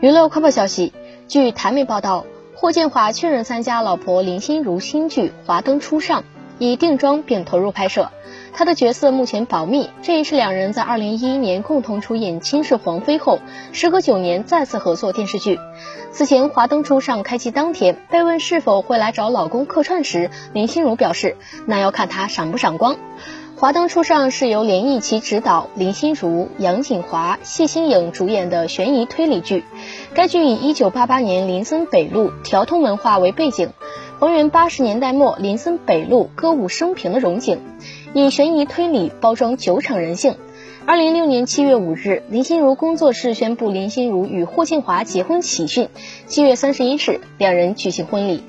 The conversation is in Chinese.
娱乐快报消息，据台媒报道，霍建华确认参加老婆林心如新剧《华灯初上》，已定妆并投入拍摄。他的角色目前保密。这也是两人在2011年共同出演《倾世皇妃》后，时隔九年再次合作电视剧。此前《华灯初上》开机当天，被问是否会来找老公客串时，林心如表示：“那要看他赏不赏光。”《华灯初上》是由连奕琦执导，林心如、杨谨华、谢欣颖主演的悬疑推理剧。该剧以1988年林森北路调通文化为背景，还原80年代末林森北路歌舞升平的荣景。以悬疑推理包装酒场人性。二零一六年七月五日，林心如工作室宣布林心如与霍建华结婚喜讯。七月三十一日，两人举行婚礼。